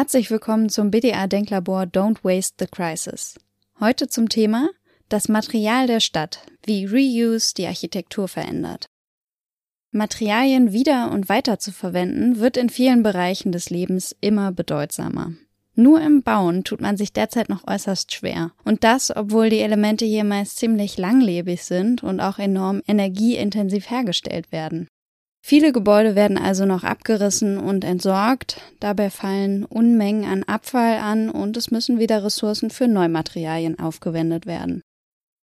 Herzlich willkommen zum BDA Denklabor Don't Waste the Crisis. Heute zum Thema das Material der Stadt, wie Reuse die Architektur verändert. Materialien wieder und weiter zu verwenden, wird in vielen Bereichen des Lebens immer bedeutsamer. Nur im Bauen tut man sich derzeit noch äußerst schwer. Und das, obwohl die Elemente hier meist ziemlich langlebig sind und auch enorm energieintensiv hergestellt werden. Viele Gebäude werden also noch abgerissen und entsorgt, dabei fallen Unmengen an Abfall an und es müssen wieder Ressourcen für Neumaterialien aufgewendet werden.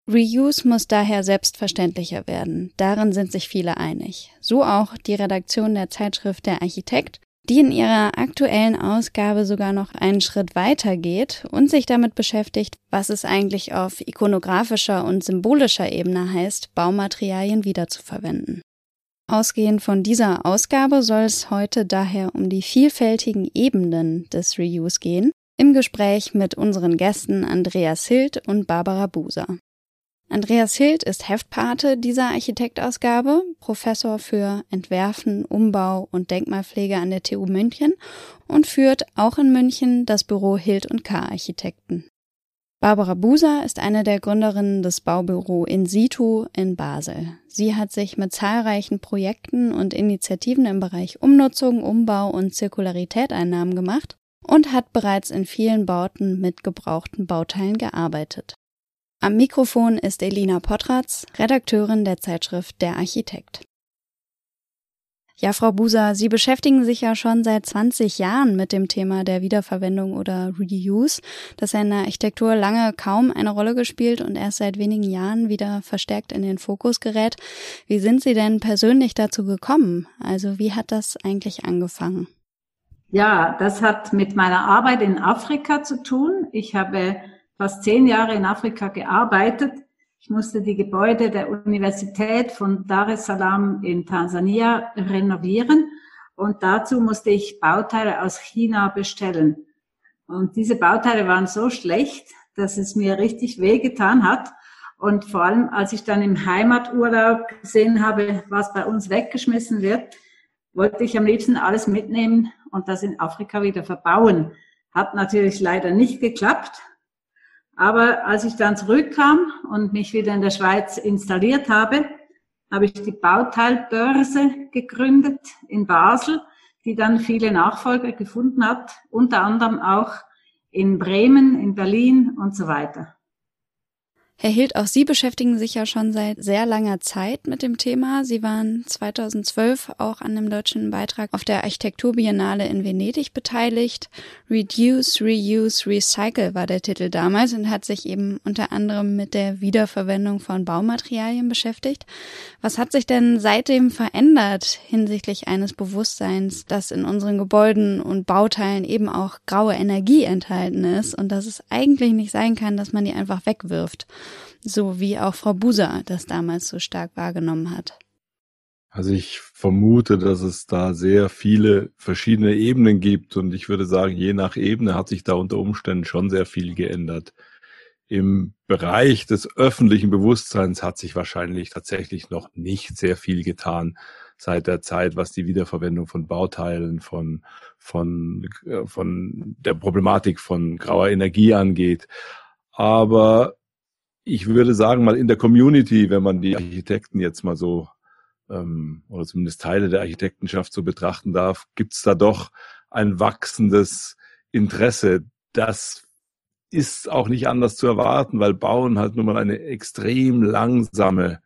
Reuse muss daher selbstverständlicher werden, darin sind sich viele einig. So auch die Redaktion der Zeitschrift Der Architekt, die in ihrer aktuellen Ausgabe sogar noch einen Schritt weiter geht und sich damit beschäftigt, was es eigentlich auf ikonografischer und symbolischer Ebene heißt, Baumaterialien wiederzuverwenden. Ausgehend von dieser Ausgabe soll es heute daher um die vielfältigen Ebenen des Reuse gehen, im Gespräch mit unseren Gästen Andreas Hild und Barbara Buser. Andreas Hild ist Heftpate dieser Architektausgabe, Professor für Entwerfen, Umbau und Denkmalpflege an der TU München und führt auch in München das Büro Hild und K Architekten. Barbara Buser ist eine der Gründerinnen des Baubüro In situ in Basel. Sie hat sich mit zahlreichen Projekten und Initiativen im Bereich Umnutzung, Umbau und Zirkularität Einnahmen gemacht und hat bereits in vielen Bauten mit gebrauchten Bauteilen gearbeitet. Am Mikrofon ist Elina Potratz, Redakteurin der Zeitschrift Der Architekt. Ja, Frau Buser, Sie beschäftigen sich ja schon seit 20 Jahren mit dem Thema der Wiederverwendung oder Reuse, das ja in der Architektur lange kaum eine Rolle gespielt und erst seit wenigen Jahren wieder verstärkt in den Fokus gerät. Wie sind Sie denn persönlich dazu gekommen? Also wie hat das eigentlich angefangen? Ja, das hat mit meiner Arbeit in Afrika zu tun. Ich habe fast zehn Jahre in Afrika gearbeitet ich musste die Gebäude der Universität von Dar es Salaam in Tansania renovieren und dazu musste ich Bauteile aus China bestellen. Und diese Bauteile waren so schlecht, dass es mir richtig wehgetan hat. Und vor allem, als ich dann im Heimaturlaub gesehen habe, was bei uns weggeschmissen wird, wollte ich am liebsten alles mitnehmen und das in Afrika wieder verbauen. Hat natürlich leider nicht geklappt. Aber als ich dann zurückkam und mich wieder in der Schweiz installiert habe, habe ich die Bauteilbörse gegründet in Basel, die dann viele Nachfolger gefunden hat, unter anderem auch in Bremen, in Berlin und so weiter. Herr Hild, auch Sie beschäftigen sich ja schon seit sehr langer Zeit mit dem Thema. Sie waren 2012 auch an dem deutschen Beitrag auf der Architekturbiennale in Venedig beteiligt. Reduce, Reuse, Recycle war der Titel damals und hat sich eben unter anderem mit der Wiederverwendung von Baumaterialien beschäftigt. Was hat sich denn seitdem verändert hinsichtlich eines Bewusstseins, dass in unseren Gebäuden und Bauteilen eben auch graue Energie enthalten ist und dass es eigentlich nicht sein kann, dass man die einfach wegwirft? So wie auch Frau Buser das damals so stark wahrgenommen hat. Also ich vermute, dass es da sehr viele verschiedene Ebenen gibt und ich würde sagen, je nach Ebene hat sich da unter Umständen schon sehr viel geändert. Im Bereich des öffentlichen Bewusstseins hat sich wahrscheinlich tatsächlich noch nicht sehr viel getan seit der Zeit, was die Wiederverwendung von Bauteilen, von, von, äh, von der Problematik von grauer Energie angeht. Aber ich würde sagen, mal in der Community, wenn man die Architekten jetzt mal so ähm, oder zumindest Teile der Architektenschaft so betrachten darf, gibt es da doch ein wachsendes Interesse. Das ist auch nicht anders zu erwarten, weil Bauen halt nun mal eine extrem langsame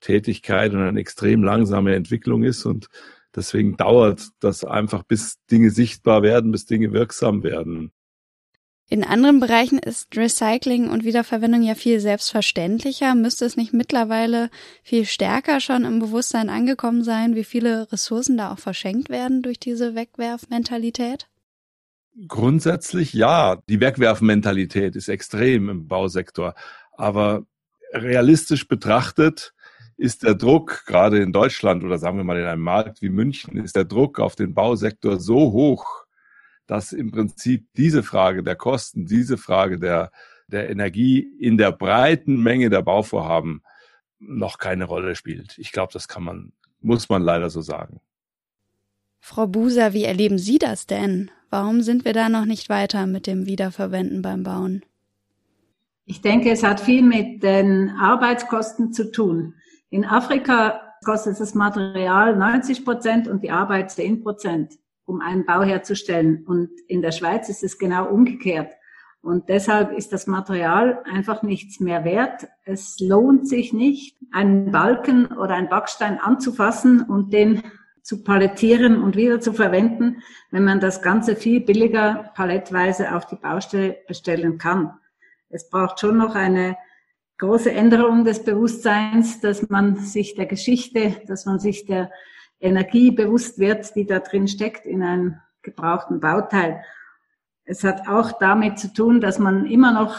Tätigkeit und eine extrem langsame Entwicklung ist und deswegen dauert das einfach, bis Dinge sichtbar werden, bis Dinge wirksam werden. In anderen Bereichen ist Recycling und Wiederverwendung ja viel selbstverständlicher. Müsste es nicht mittlerweile viel stärker schon im Bewusstsein angekommen sein, wie viele Ressourcen da auch verschenkt werden durch diese Wegwerfmentalität? Grundsätzlich ja. Die Wegwerfmentalität ist extrem im Bausektor. Aber realistisch betrachtet ist der Druck, gerade in Deutschland oder sagen wir mal in einem Markt wie München, ist der Druck auf den Bausektor so hoch, dass im Prinzip diese Frage der Kosten, diese Frage der, der Energie in der breiten Menge der Bauvorhaben noch keine Rolle spielt. Ich glaube, das kann man, muss man leider so sagen. Frau Buser, wie erleben Sie das denn? Warum sind wir da noch nicht weiter mit dem Wiederverwenden beim Bauen? Ich denke, es hat viel mit den Arbeitskosten zu tun. In Afrika kostet das Material 90 Prozent und die Arbeit 10 Prozent, um einen Bau herzustellen. Und in der Schweiz ist es genau umgekehrt. Und deshalb ist das Material einfach nichts mehr wert. Es lohnt sich nicht, einen Balken oder einen Backstein anzufassen und den zu palettieren und wieder zu verwenden, wenn man das Ganze viel billiger palettweise auf die Baustelle bestellen kann. Es braucht schon noch eine große Änderung des Bewusstseins, dass man sich der Geschichte, dass man sich der Energie bewusst wird, die da drin steckt in einem gebrauchten Bauteil. Es hat auch damit zu tun, dass man immer noch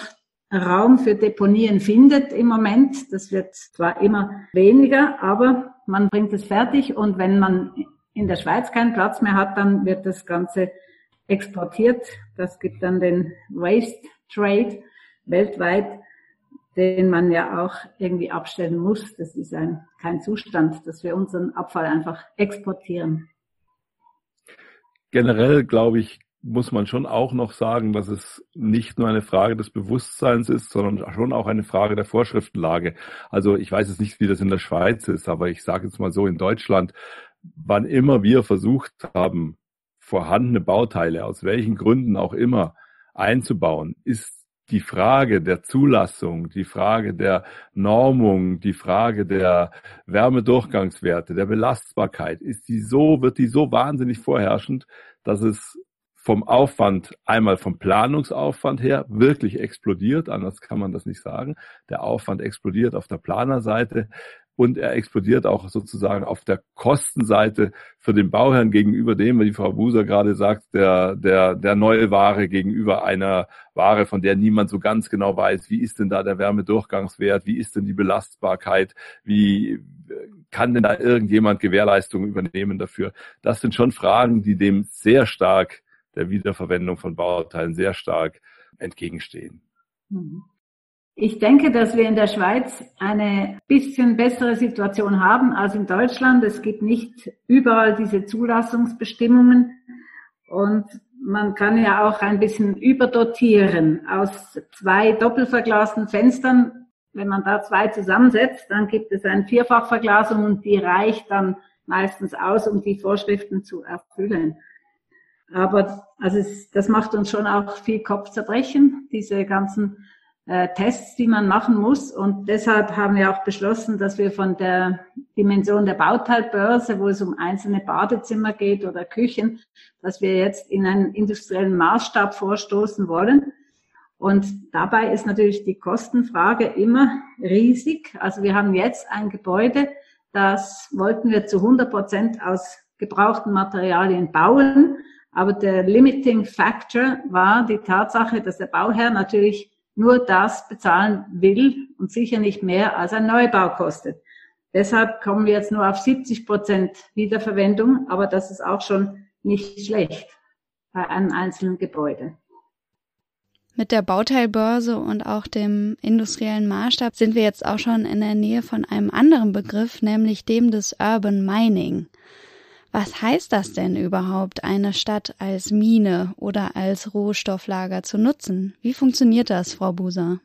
Raum für Deponien findet im Moment. Das wird zwar immer weniger, aber man bringt es fertig und wenn man in der Schweiz keinen Platz mehr hat, dann wird das Ganze exportiert. Das gibt dann den Waste Trade weltweit, den man ja auch irgendwie abstellen muss. Das ist ein, kein Zustand, dass wir unseren Abfall einfach exportieren. Generell glaube ich, muss man schon auch noch sagen, dass es nicht nur eine Frage des Bewusstseins ist, sondern schon auch eine Frage der Vorschriftenlage. Also ich weiß jetzt nicht, wie das in der Schweiz ist, aber ich sage jetzt mal so, in Deutschland, wann immer wir versucht haben, vorhandene Bauteile, aus welchen Gründen auch immer, einzubauen, ist die Frage der Zulassung, die Frage der Normung, die Frage der Wärmedurchgangswerte, der Belastbarkeit, ist die so, wird die so wahnsinnig vorherrschend, dass es vom Aufwand, einmal vom Planungsaufwand her, wirklich explodiert, anders kann man das nicht sagen. Der Aufwand explodiert auf der Planerseite und er explodiert auch sozusagen auf der Kostenseite für den Bauherrn gegenüber dem, wie Frau Buser gerade sagt, der, der, der neue Ware gegenüber einer Ware, von der niemand so ganz genau weiß, wie ist denn da der Wärmedurchgangswert, wie ist denn die Belastbarkeit, wie kann denn da irgendjemand Gewährleistungen übernehmen dafür? Das sind schon Fragen, die dem sehr stark der Wiederverwendung von Bauteilen sehr stark entgegenstehen. Mhm. Ich denke, dass wir in der Schweiz eine bisschen bessere Situation haben als in Deutschland. Es gibt nicht überall diese Zulassungsbestimmungen und man kann ja auch ein bisschen überdotieren. Aus zwei doppelverglasten Fenstern, wenn man da zwei zusammensetzt, dann gibt es eine Vierfachverglasung und die reicht dann meistens aus, um die Vorschriften zu erfüllen. Aber also es, das macht uns schon auch viel Kopfzerbrechen, diese ganzen äh, Tests, die man machen muss. Und deshalb haben wir auch beschlossen, dass wir von der Dimension der Bauteilbörse, wo es um einzelne Badezimmer geht oder Küchen, dass wir jetzt in einen industriellen Maßstab vorstoßen wollen. Und dabei ist natürlich die Kostenfrage immer riesig. Also wir haben jetzt ein Gebäude, das wollten wir zu 100 Prozent aus gebrauchten Materialien bauen. Aber der Limiting Factor war die Tatsache, dass der Bauherr natürlich nur das bezahlen will und sicher nicht mehr als ein Neubau kostet. Deshalb kommen wir jetzt nur auf 70 Prozent Wiederverwendung, aber das ist auch schon nicht schlecht bei einem einzelnen Gebäude. Mit der Bauteilbörse und auch dem industriellen Maßstab sind wir jetzt auch schon in der Nähe von einem anderen Begriff, nämlich dem des Urban Mining. Was heißt das denn überhaupt, eine Stadt als Mine oder als Rohstofflager zu nutzen? Wie funktioniert das, Frau Buser?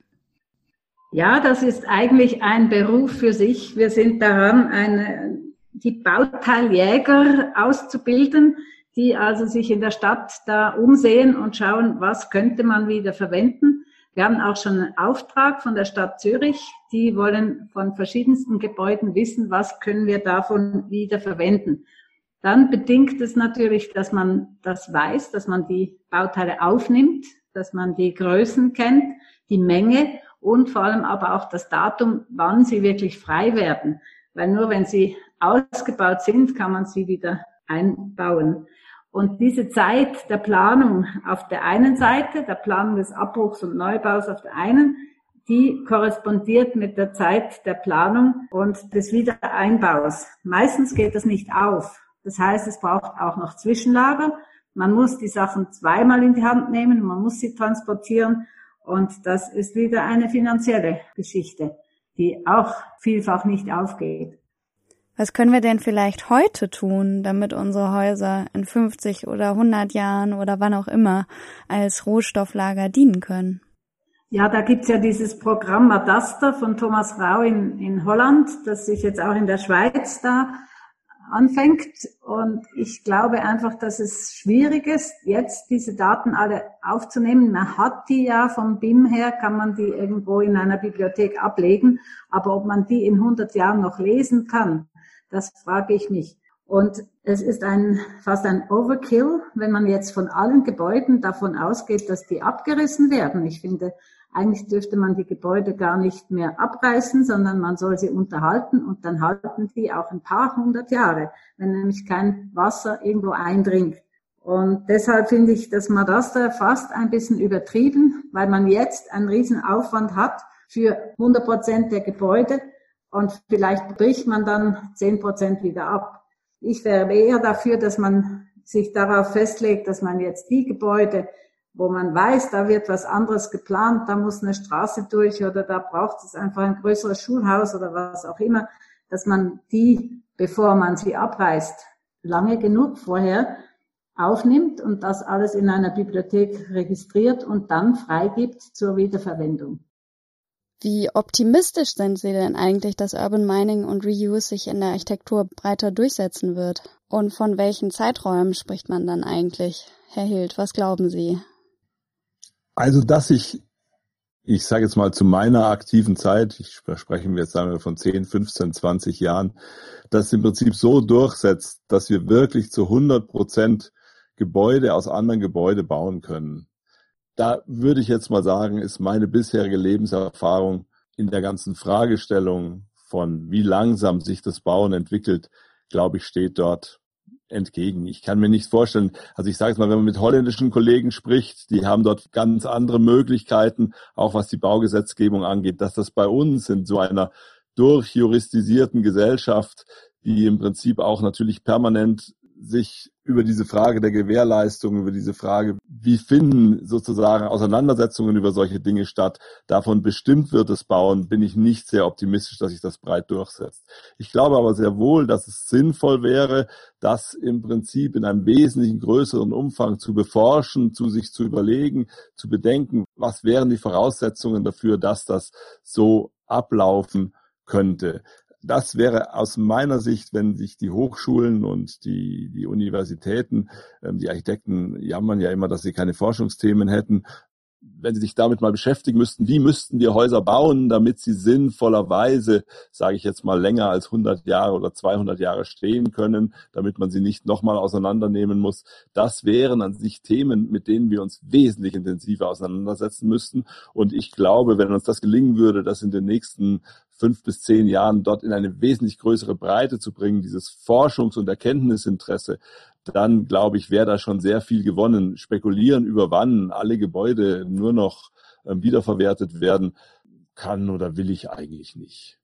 Ja, das ist eigentlich ein Beruf für sich. Wir sind daran, eine, die Bauteiljäger auszubilden, die also sich in der Stadt da umsehen und schauen, was könnte man wieder verwenden. Wir haben auch schon einen Auftrag von der Stadt Zürich. Die wollen von verschiedensten Gebäuden wissen, was können wir davon wieder verwenden. Dann bedingt es natürlich, dass man das weiß, dass man die Bauteile aufnimmt, dass man die Größen kennt, die Menge und vor allem aber auch das Datum, wann sie wirklich frei werden. Weil nur wenn sie ausgebaut sind, kann man sie wieder einbauen. Und diese Zeit der Planung auf der einen Seite, der Planung des Abbruchs und Neubaus auf der einen, die korrespondiert mit der Zeit der Planung und des Wiedereinbaus. Meistens geht das nicht auf. Das heißt, es braucht auch noch Zwischenlager. Man muss die Sachen zweimal in die Hand nehmen, man muss sie transportieren und das ist wieder eine finanzielle Geschichte, die auch vielfach nicht aufgeht. Was können wir denn vielleicht heute tun, damit unsere Häuser in 50 oder 100 Jahren oder wann auch immer als Rohstofflager dienen können? Ja, da gibt's ja dieses Programm Madaster von Thomas Rau in, in Holland, das sich jetzt auch in der Schweiz da anfängt. Und ich glaube einfach, dass es schwierig ist, jetzt diese Daten alle aufzunehmen. Man hat die ja vom BIM her, kann man die irgendwo in einer Bibliothek ablegen. Aber ob man die in 100 Jahren noch lesen kann, das frage ich mich. Und es ist ein, fast ein Overkill, wenn man jetzt von allen Gebäuden davon ausgeht, dass die abgerissen werden. Ich finde, eigentlich dürfte man die Gebäude gar nicht mehr abreißen, sondern man soll sie unterhalten und dann halten die auch ein paar hundert Jahre, wenn nämlich kein Wasser irgendwo eindringt. Und deshalb finde ich das Madaster fast ein bisschen übertrieben, weil man jetzt einen riesen Aufwand hat für 100 Prozent der Gebäude und vielleicht bricht man dann 10 Prozent wieder ab. Ich wäre eher dafür, dass man sich darauf festlegt, dass man jetzt die Gebäude, wo man weiß, da wird was anderes geplant, da muss eine Straße durch oder da braucht es einfach ein größeres Schulhaus oder was auch immer, dass man die, bevor man sie abreißt, lange genug vorher aufnimmt und das alles in einer Bibliothek registriert und dann freigibt zur Wiederverwendung. Wie optimistisch sind Sie denn eigentlich, dass Urban Mining und Reuse sich in der Architektur breiter durchsetzen wird? Und von welchen Zeiträumen spricht man dann eigentlich? Herr Hild, was glauben Sie? Also, dass ich, ich sage jetzt mal zu meiner aktiven Zeit, ich sprechen jetzt sagen wir von 10, 15, 20 Jahren, das im Prinzip so durchsetzt, dass wir wirklich zu 100 Prozent Gebäude aus anderen Gebäude bauen können. Da würde ich jetzt mal sagen, ist meine bisherige Lebenserfahrung in der ganzen Fragestellung von wie langsam sich das Bauen entwickelt, glaube ich, steht dort entgegen. Ich kann mir nicht vorstellen, also ich sage es mal, wenn man mit holländischen Kollegen spricht, die haben dort ganz andere Möglichkeiten, auch was die Baugesetzgebung angeht, dass das bei uns in so einer durchjuristisierten Gesellschaft, die im Prinzip auch natürlich permanent sich über diese Frage der Gewährleistung, über diese Frage, wie finden sozusagen Auseinandersetzungen über solche Dinge statt, davon bestimmt wird es bauen, bin ich nicht sehr optimistisch, dass sich das breit durchsetzt. Ich glaube aber sehr wohl, dass es sinnvoll wäre, das im Prinzip in einem wesentlichen größeren Umfang zu beforschen, zu sich zu überlegen, zu bedenken, was wären die Voraussetzungen dafür, dass das so ablaufen könnte das wäre aus meiner Sicht, wenn sich die Hochschulen und die, die Universitäten, ähm, die Architekten jammern ja immer, dass sie keine Forschungsthemen hätten, wenn sie sich damit mal beschäftigen müssten, wie müssten wir Häuser bauen, damit sie sinnvollerweise, sage ich jetzt mal, länger als 100 Jahre oder 200 Jahre stehen können, damit man sie nicht nochmal auseinandernehmen muss. Das wären an sich Themen, mit denen wir uns wesentlich intensiver auseinandersetzen müssten. Und ich glaube, wenn uns das gelingen würde, das in den nächsten fünf bis zehn Jahren dort in eine wesentlich größere Breite zu bringen, dieses Forschungs- und Erkenntnisinteresse, dann glaube ich, wäre da schon sehr viel gewonnen. Spekulieren über wann alle Gebäude nur noch äh, wiederverwertet werden, kann oder will ich eigentlich nicht.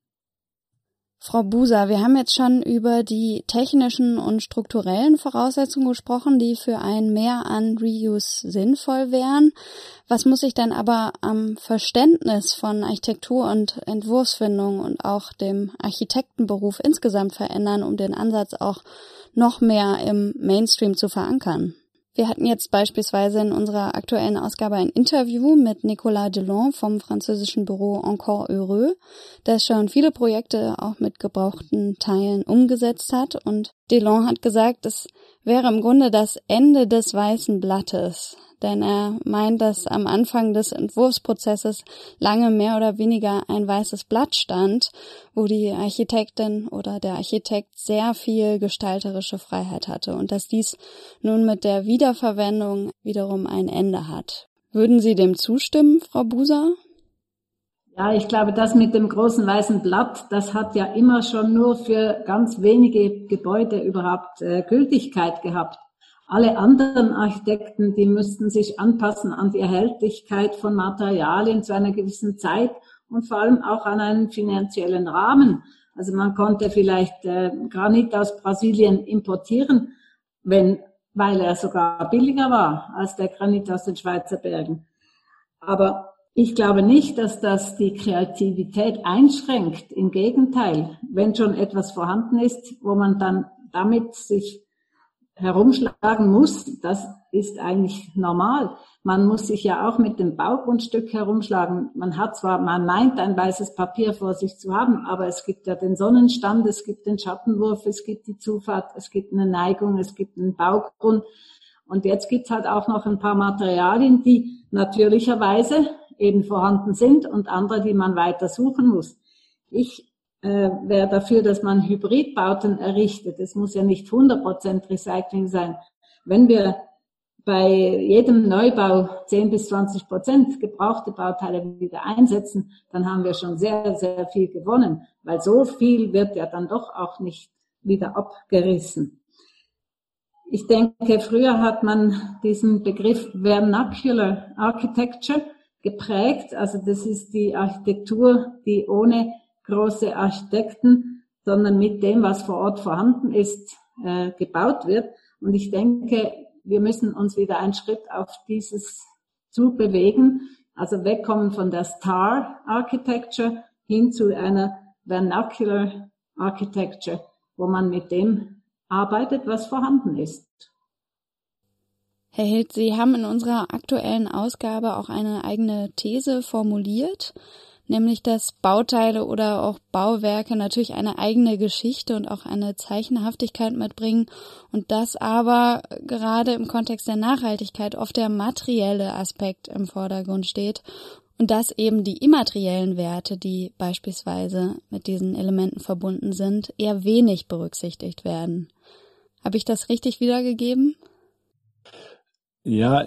Frau Buser, wir haben jetzt schon über die technischen und strukturellen Voraussetzungen gesprochen, die für ein Mehr an Reuse sinnvoll wären. Was muss sich dann aber am Verständnis von Architektur und Entwurfsfindung und auch dem Architektenberuf insgesamt verändern, um den Ansatz auch noch mehr im Mainstream zu verankern? Wir hatten jetzt beispielsweise in unserer aktuellen Ausgabe ein Interview mit Nicolas Delon vom französischen Büro Encore Heureux, das schon viele Projekte auch mit gebrauchten Teilen umgesetzt hat. Und Delon hat gesagt, es wäre im Grunde das Ende des weißen Blattes denn er meint, dass am Anfang des Entwurfsprozesses lange mehr oder weniger ein weißes Blatt stand, wo die Architektin oder der Architekt sehr viel gestalterische Freiheit hatte und dass dies nun mit der Wiederverwendung wiederum ein Ende hat. Würden Sie dem zustimmen, Frau Buser? Ja, ich glaube, das mit dem großen weißen Blatt, das hat ja immer schon nur für ganz wenige Gebäude überhaupt äh, Gültigkeit gehabt. Alle anderen Architekten, die müssten sich anpassen an die Erhältlichkeit von Materialien zu einer gewissen Zeit und vor allem auch an einen finanziellen Rahmen. Also man konnte vielleicht äh, Granit aus Brasilien importieren, wenn, weil er sogar billiger war als der Granit aus den Schweizer Bergen. Aber Ich glaube nicht, dass das die Kreativität einschränkt. Im Gegenteil, wenn schon etwas vorhanden ist, wo man dann damit sich herumschlagen muss, das ist eigentlich normal. Man muss sich ja auch mit dem Baugrundstück herumschlagen. Man hat zwar, man meint, ein weißes Papier vor sich zu haben, aber es gibt ja den Sonnenstand, es gibt den Schattenwurf, es gibt die Zufahrt, es gibt eine Neigung, es gibt einen Baugrund. Und jetzt gibt's halt auch noch ein paar Materialien, die natürlicherweise eben vorhanden sind und andere, die man weiter suchen muss. Ich äh, wäre dafür, dass man Hybridbauten errichtet. Es muss ja nicht 100% Recycling sein. Wenn wir bei jedem Neubau 10 bis 20 Prozent gebrauchte Bauteile wieder einsetzen, dann haben wir schon sehr, sehr viel gewonnen, weil so viel wird ja dann doch auch nicht wieder abgerissen. Ich denke, früher hat man diesen Begriff Vernacular Architecture geprägt. Also das ist die Architektur, die ohne große Architekten, sondern mit dem, was vor Ort vorhanden ist, äh, gebaut wird. Und ich denke, wir müssen uns wieder einen Schritt auf dieses zu bewegen, also wegkommen von der Star Architecture hin zu einer Vernacular Architecture, wo man mit dem arbeitet, was vorhanden ist. Herr Hild, Sie haben in unserer aktuellen Ausgabe auch eine eigene These formuliert nämlich dass Bauteile oder auch Bauwerke natürlich eine eigene Geschichte und auch eine Zeichenhaftigkeit mitbringen und dass aber gerade im Kontext der Nachhaltigkeit oft der materielle Aspekt im Vordergrund steht und dass eben die immateriellen Werte, die beispielsweise mit diesen Elementen verbunden sind, eher wenig berücksichtigt werden. Habe ich das richtig wiedergegeben? Ja,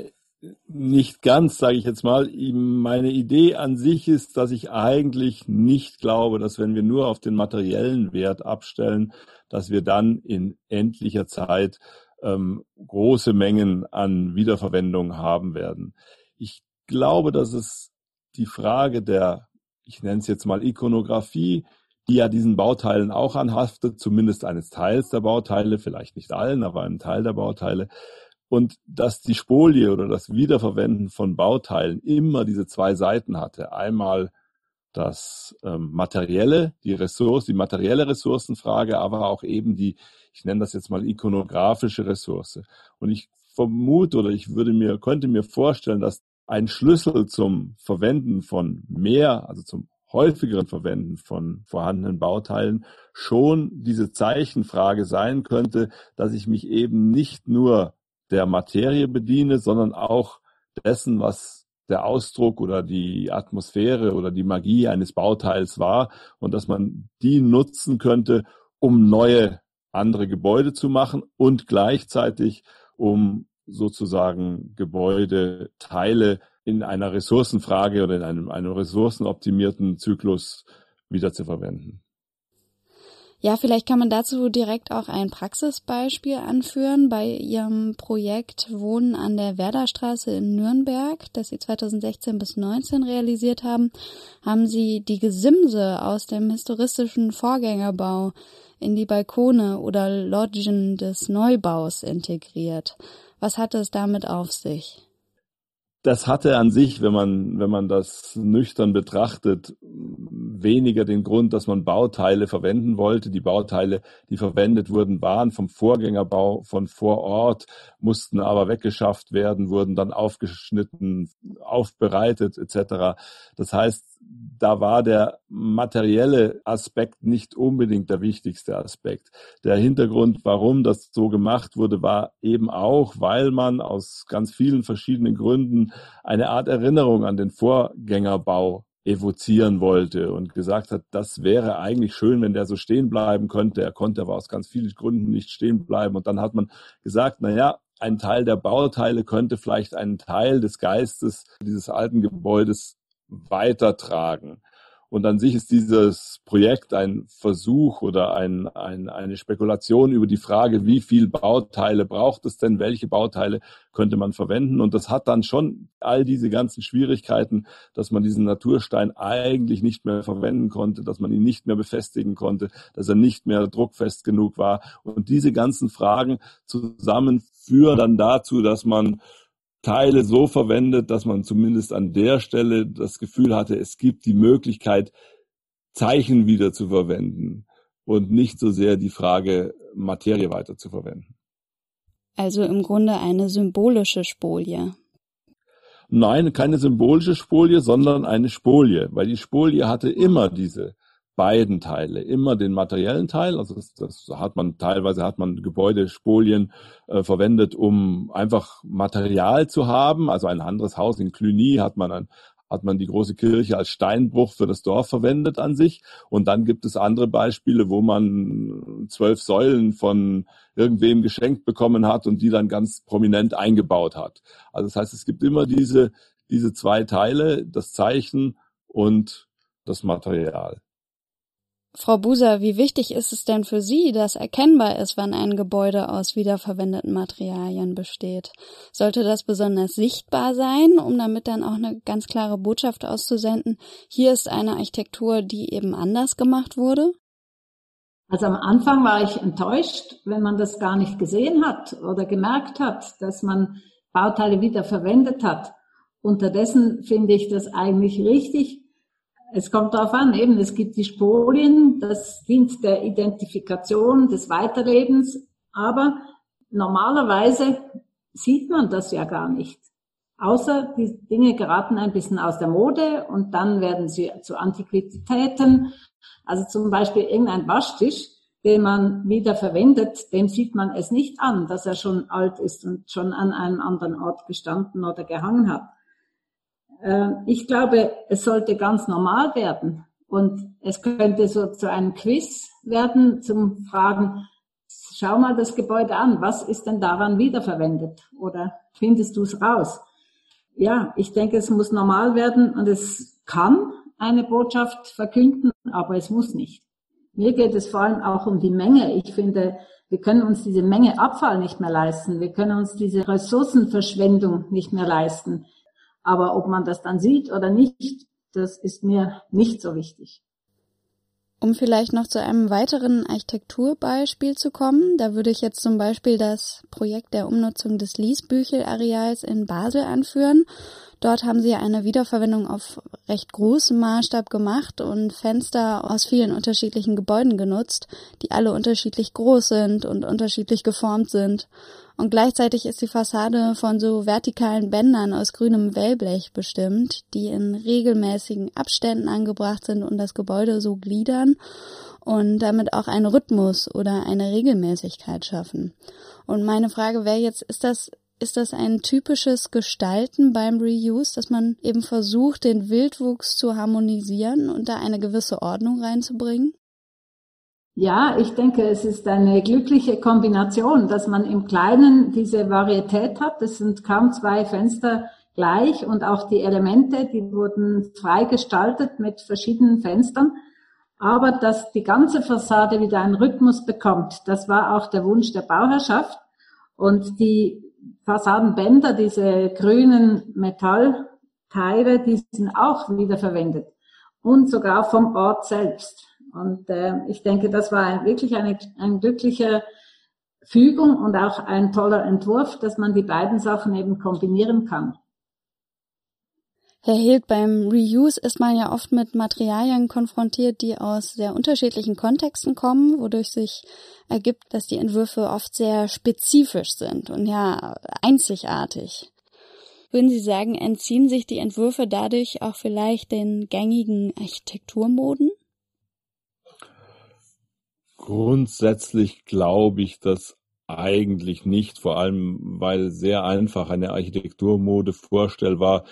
nicht ganz, sage ich jetzt mal. Meine Idee an sich ist, dass ich eigentlich nicht glaube, dass wenn wir nur auf den materiellen Wert abstellen, dass wir dann in endlicher Zeit ähm, große Mengen an Wiederverwendung haben werden. Ich glaube, dass es die Frage der, ich nenne es jetzt mal Ikonografie, die ja diesen Bauteilen auch anhaftet, zumindest eines Teils der Bauteile, vielleicht nicht allen, aber einem Teil der Bauteile, und dass die Spolie oder das Wiederverwenden von Bauteilen immer diese zwei Seiten hatte. Einmal das ähm, materielle, die Ressource, die materielle Ressourcenfrage, aber auch eben die, ich nenne das jetzt mal ikonografische Ressource. Und ich vermute oder ich würde mir, könnte mir vorstellen, dass ein Schlüssel zum Verwenden von mehr, also zum häufigeren Verwenden von vorhandenen Bauteilen schon diese Zeichenfrage sein könnte, dass ich mich eben nicht nur der Materie bediene, sondern auch dessen, was der Ausdruck oder die Atmosphäre oder die Magie eines Bauteils war und dass man die nutzen könnte, um neue andere Gebäude zu machen und gleichzeitig um sozusagen Gebäudeteile in einer Ressourcenfrage oder in einem, einem ressourcenoptimierten Zyklus wiederzuverwenden. Ja, vielleicht kann man dazu direkt auch ein Praxisbeispiel anführen. Bei Ihrem Projekt Wohnen an der Werderstraße in Nürnberg, das Sie 2016 bis 2019 realisiert haben, haben Sie die Gesimse aus dem historistischen Vorgängerbau in die Balkone oder Loggen des Neubaus integriert. Was hat es damit auf sich? Das hatte an sich, wenn man, wenn man das nüchtern betrachtet, weniger den Grund, dass man Bauteile verwenden wollte. Die Bauteile, die verwendet wurden, waren vom Vorgängerbau von vor Ort, mussten aber weggeschafft werden, wurden dann aufgeschnitten, aufbereitet etc. Das heißt, da war der materielle Aspekt nicht unbedingt der wichtigste Aspekt. Der Hintergrund, warum das so gemacht wurde, war eben auch, weil man aus ganz vielen verschiedenen Gründen eine Art Erinnerung an den Vorgängerbau evozieren wollte und gesagt hat, das wäre eigentlich schön, wenn der so stehen bleiben könnte. Er konnte aber aus ganz vielen Gründen nicht stehen bleiben. Und dann hat man gesagt, na ja, ein Teil der Bauteile könnte vielleicht einen Teil des Geistes dieses alten Gebäudes weitertragen. Und an sich ist dieses Projekt ein Versuch oder ein, ein, eine Spekulation über die Frage, wie viel Bauteile braucht es denn, welche Bauteile könnte man verwenden. Und das hat dann schon all diese ganzen Schwierigkeiten, dass man diesen Naturstein eigentlich nicht mehr verwenden konnte, dass man ihn nicht mehr befestigen konnte, dass er nicht mehr druckfest genug war. Und diese ganzen Fragen zusammen führen dann dazu, dass man Teile so verwendet, dass man zumindest an der Stelle das Gefühl hatte, es gibt die Möglichkeit, Zeichen wieder zu verwenden und nicht so sehr die Frage, Materie weiter zu verwenden. Also im Grunde eine symbolische Spolie. Nein, keine symbolische Spolie, sondern eine Spolie, weil die Spolie hatte immer diese beiden Teile, immer den materiellen Teil, also das, das hat man teilweise hat man Gebäudespolien äh, verwendet, um einfach Material zu haben, also ein anderes Haus in Cluny hat man ein hat man die große Kirche als Steinbruch für das Dorf verwendet an sich. Und dann gibt es andere Beispiele, wo man zwölf Säulen von irgendwem geschenkt bekommen hat und die dann ganz prominent eingebaut hat. Also das heißt, es gibt immer diese, diese zwei Teile, das Zeichen und das Material. Frau Buser, wie wichtig ist es denn für Sie, dass erkennbar ist, wann ein Gebäude aus wiederverwendeten Materialien besteht? Sollte das besonders sichtbar sein, um damit dann auch eine ganz klare Botschaft auszusenden? Hier ist eine Architektur, die eben anders gemacht wurde? Also am Anfang war ich enttäuscht, wenn man das gar nicht gesehen hat oder gemerkt hat, dass man Bauteile wieder verwendet hat. Unterdessen finde ich das eigentlich richtig, es kommt darauf an, eben, es gibt die Spolien, das dient der Identifikation des Weiterlebens, aber normalerweise sieht man das ja gar nicht. Außer die Dinge geraten ein bisschen aus der Mode und dann werden sie zu Antiquitäten. Also zum Beispiel irgendein Waschtisch, den man wieder verwendet, dem sieht man es nicht an, dass er schon alt ist und schon an einem anderen Ort gestanden oder gehangen hat. Ähm, ich glaube, es sollte ganz normal werden. Und es könnte so zu einem Quiz werden zum Fragen, schau mal das Gebäude an, was ist denn daran wiederverwendet? Oder findest du es raus? Ja, ich denke, es muss normal werden und es kann eine Botschaft verkünden, aber es muss nicht. Mir geht es vor allem auch um die Menge. Ich finde, wir können uns diese Menge Abfall nicht mehr leisten. Wir können uns diese Ressourcenverschwendung nicht mehr leisten. Aber ob man das dann sieht oder nicht, das ist mir nicht so wichtig. Um vielleicht noch zu einem weiteren Architekturbeispiel zu kommen, da würde ich jetzt zum Beispiel das Projekt der Umnutzung des Liesbüchel-Areals in Basel anführen. Dort haben sie eine Wiederverwendung auf recht großem Maßstab gemacht und Fenster aus vielen unterschiedlichen Gebäuden genutzt, die alle unterschiedlich groß sind und unterschiedlich geformt sind. Und gleichzeitig ist die Fassade von so vertikalen Bändern aus grünem Wellblech bestimmt, die in regelmäßigen Abständen angebracht sind und das Gebäude so gliedern und damit auch einen Rhythmus oder eine Regelmäßigkeit schaffen. Und meine Frage wäre jetzt, ist das ist das ein typisches Gestalten beim Reuse, dass man eben versucht, den Wildwuchs zu harmonisieren und da eine gewisse Ordnung reinzubringen? Ja, ich denke, es ist eine glückliche Kombination, dass man im Kleinen diese Varietät hat. Es sind kaum zwei Fenster gleich und auch die Elemente, die wurden frei gestaltet mit verschiedenen Fenstern. Aber dass die ganze Fassade wieder einen Rhythmus bekommt, das war auch der Wunsch der Bauherrschaft. Und die Fassadenbänder, diese grünen Metallteile, die sind auch wieder verwendet. Und sogar vom Ort selbst. Und äh, ich denke, das war wirklich eine, eine glückliche Fügung und auch ein toller Entwurf, dass man die beiden Sachen eben kombinieren kann. Herr Hild, beim Reuse ist man ja oft mit Materialien konfrontiert, die aus sehr unterschiedlichen Kontexten kommen, wodurch sich ergibt, dass die Entwürfe oft sehr spezifisch sind und ja einzigartig. Würden Sie sagen, entziehen sich die Entwürfe dadurch auch vielleicht den gängigen Architekturmoden? Grundsätzlich glaube ich das eigentlich nicht, vor allem weil sehr einfach eine Architekturmode vorstellbar,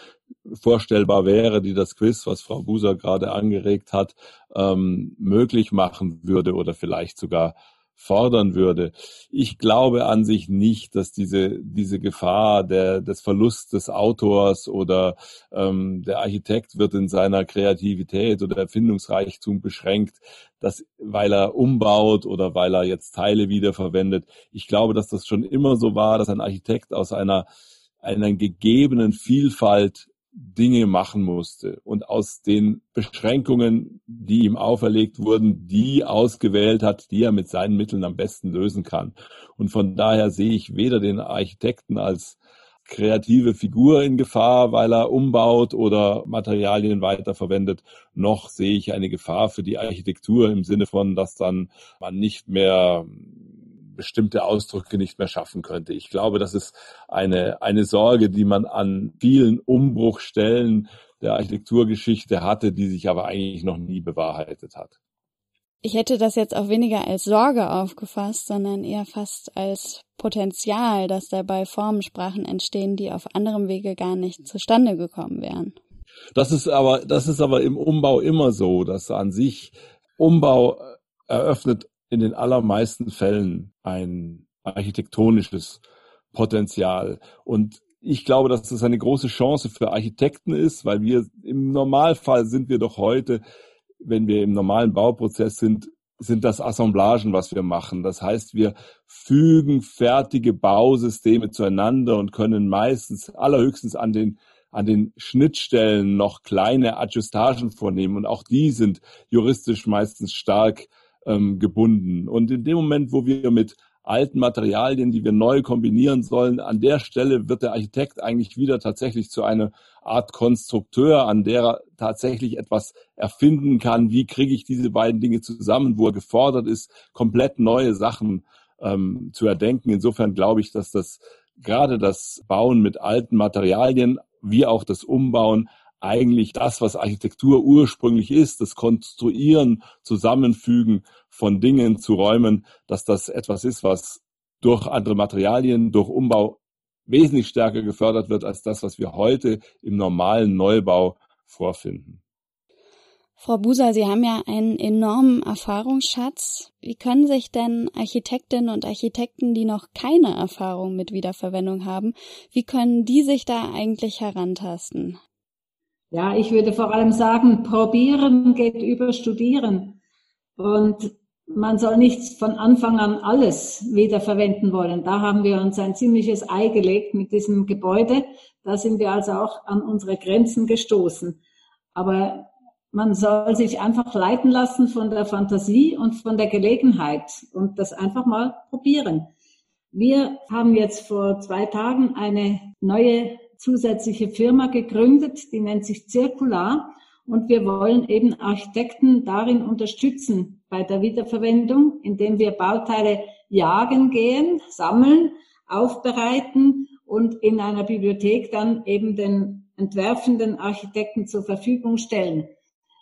vorstellbar wäre, die das Quiz, was Frau Buser gerade angeregt hat, ähm, möglich machen würde oder vielleicht sogar fordern würde. Ich glaube an sich nicht, dass diese, diese Gefahr der, des Verlusts des Autors oder ähm, der Architekt wird in seiner Kreativität oder Erfindungsreichtum beschränkt, dass, weil er umbaut oder weil er jetzt Teile wiederverwendet. Ich glaube, dass das schon immer so war, dass ein Architekt aus einer, einer gegebenen Vielfalt Dinge machen musste und aus den Beschränkungen, die ihm auferlegt wurden, die ausgewählt hat, die er mit seinen Mitteln am besten lösen kann. Und von daher sehe ich weder den Architekten als kreative Figur in Gefahr, weil er umbaut oder Materialien weiterverwendet, noch sehe ich eine Gefahr für die Architektur im Sinne von, dass dann man nicht mehr bestimmte Ausdrücke nicht mehr schaffen könnte. Ich glaube, das ist eine, eine Sorge, die man an vielen Umbruchstellen der Architekturgeschichte hatte, die sich aber eigentlich noch nie bewahrheitet hat. Ich hätte das jetzt auch weniger als Sorge aufgefasst, sondern eher fast als Potenzial, dass dabei Formensprachen entstehen, die auf anderem Wege gar nicht zustande gekommen wären. Das ist aber, das ist aber im Umbau immer so, dass an sich Umbau eröffnet in den allermeisten Fällen ein architektonisches Potenzial. Und ich glaube, dass das eine große Chance für Architekten ist, weil wir im Normalfall sind wir doch heute wenn wir im normalen Bauprozess sind, sind das Assemblagen, was wir machen. Das heißt, wir fügen fertige Bausysteme zueinander und können meistens allerhöchstens an den an den Schnittstellen noch kleine Adjustagen vornehmen und auch die sind juristisch meistens stark ähm, gebunden. Und in dem Moment, wo wir mit alten Materialien, die wir neu kombinieren sollen. An der Stelle wird der Architekt eigentlich wieder tatsächlich zu einer Art Konstrukteur, an der er tatsächlich etwas erfinden kann. Wie kriege ich diese beiden Dinge zusammen, wo er gefordert ist, komplett neue Sachen ähm, zu erdenken. Insofern glaube ich, dass das gerade das Bauen mit alten Materialien wie auch das Umbauen eigentlich das, was Architektur ursprünglich ist, das Konstruieren, Zusammenfügen von Dingen zu Räumen, dass das etwas ist, was durch andere Materialien, durch Umbau wesentlich stärker gefördert wird als das, was wir heute im normalen Neubau vorfinden. Frau Buser, Sie haben ja einen enormen Erfahrungsschatz. Wie können sich denn Architektinnen und Architekten, die noch keine Erfahrung mit Wiederverwendung haben, wie können die sich da eigentlich herantasten? Ja, ich würde vor allem sagen, probieren geht über studieren. Und man soll nicht von Anfang an alles wiederverwenden wollen. Da haben wir uns ein ziemliches Ei gelegt mit diesem Gebäude. Da sind wir also auch an unsere Grenzen gestoßen. Aber man soll sich einfach leiten lassen von der Fantasie und von der Gelegenheit und das einfach mal probieren. Wir haben jetzt vor zwei Tagen eine neue zusätzliche Firma gegründet, die nennt sich Zirkular. Und wir wollen eben Architekten darin unterstützen bei der Wiederverwendung, indem wir Bauteile jagen gehen, sammeln, aufbereiten und in einer Bibliothek dann eben den entwerfenden Architekten zur Verfügung stellen.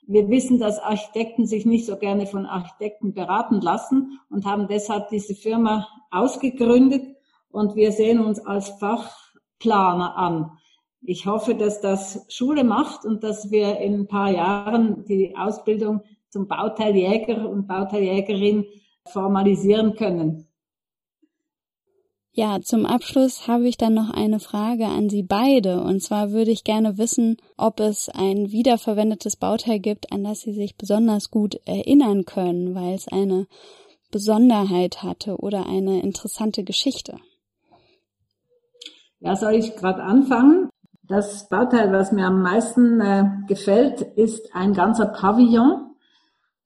Wir wissen, dass Architekten sich nicht so gerne von Architekten beraten lassen und haben deshalb diese Firma ausgegründet und wir sehen uns als Fach Planer an. Ich hoffe, dass das Schule macht und dass wir in ein paar Jahren die Ausbildung zum Bauteiljäger und Bauteiljägerin formalisieren können. Ja, zum Abschluss habe ich dann noch eine Frage an Sie beide. Und zwar würde ich gerne wissen, ob es ein wiederverwendetes Bauteil gibt, an das Sie sich besonders gut erinnern können, weil es eine Besonderheit hatte oder eine interessante Geschichte. Ja, soll ich gerade anfangen? Das Bauteil, was mir am meisten äh, gefällt, ist ein ganzer Pavillon.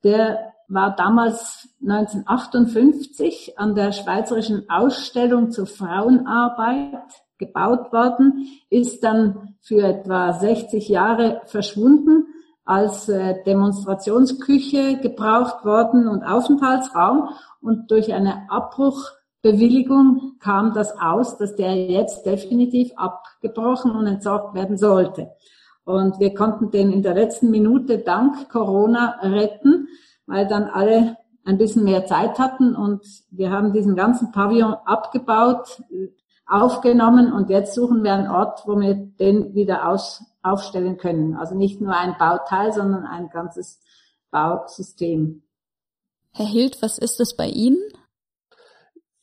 Der war damals 1958 an der Schweizerischen Ausstellung zur Frauenarbeit gebaut worden, ist dann für etwa 60 Jahre verschwunden, als äh, Demonstrationsküche gebraucht worden und Aufenthaltsraum und durch eine Abbruch Bewilligung kam das aus, dass der jetzt definitiv abgebrochen und entsorgt werden sollte. Und wir konnten den in der letzten Minute dank Corona retten, weil dann alle ein bisschen mehr Zeit hatten und wir haben diesen ganzen Pavillon abgebaut, aufgenommen und jetzt suchen wir einen Ort, wo wir den wieder aus, aufstellen können. Also nicht nur ein Bauteil, sondern ein ganzes Bausystem. Herr Hild, was ist es bei Ihnen?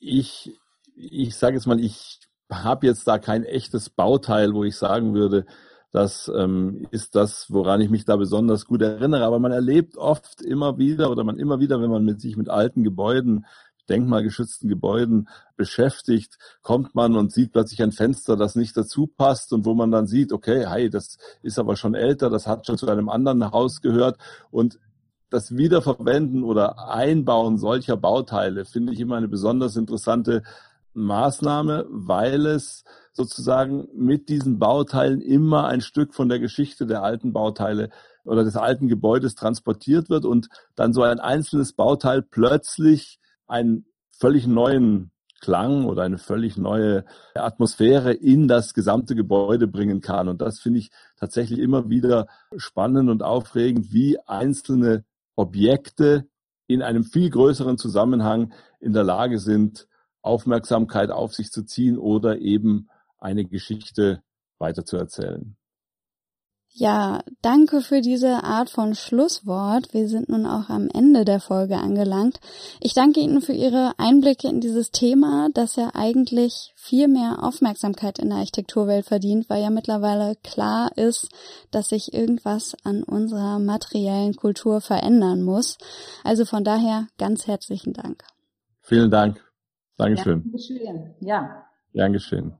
Ich, ich sage jetzt mal, ich habe jetzt da kein echtes Bauteil, wo ich sagen würde, das ähm, ist das, woran ich mich da besonders gut erinnere. Aber man erlebt oft immer wieder oder man immer wieder, wenn man mit sich mit alten Gebäuden, denkmalgeschützten Gebäuden beschäftigt, kommt man und sieht plötzlich ein Fenster, das nicht dazu passt und wo man dann sieht, okay, hey, das ist aber schon älter, das hat schon zu einem anderen Haus gehört und das Wiederverwenden oder Einbauen solcher Bauteile finde ich immer eine besonders interessante Maßnahme, weil es sozusagen mit diesen Bauteilen immer ein Stück von der Geschichte der alten Bauteile oder des alten Gebäudes transportiert wird und dann so ein einzelnes Bauteil plötzlich einen völlig neuen Klang oder eine völlig neue Atmosphäre in das gesamte Gebäude bringen kann. Und das finde ich tatsächlich immer wieder spannend und aufregend, wie einzelne Objekte in einem viel größeren Zusammenhang in der Lage sind, Aufmerksamkeit auf sich zu ziehen oder eben eine Geschichte weiterzuerzählen. Ja, danke für diese Art von Schlusswort. Wir sind nun auch am Ende der Folge angelangt. Ich danke Ihnen für Ihre Einblicke in dieses Thema, das ja eigentlich viel mehr Aufmerksamkeit in der Architekturwelt verdient, weil ja mittlerweile klar ist, dass sich irgendwas an unserer materiellen Kultur verändern muss. Also von daher ganz herzlichen Dank. Vielen Dank. Dankeschön. Dankeschön. Ja. Geschehen.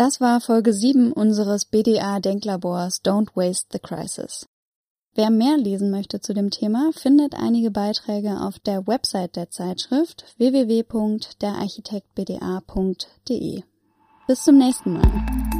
Das war Folge 7 unseres BDA Denklabors Don't Waste the Crisis. Wer mehr lesen möchte zu dem Thema, findet einige Beiträge auf der Website der Zeitschrift www.derarchitektbda.de. Bis zum nächsten Mal.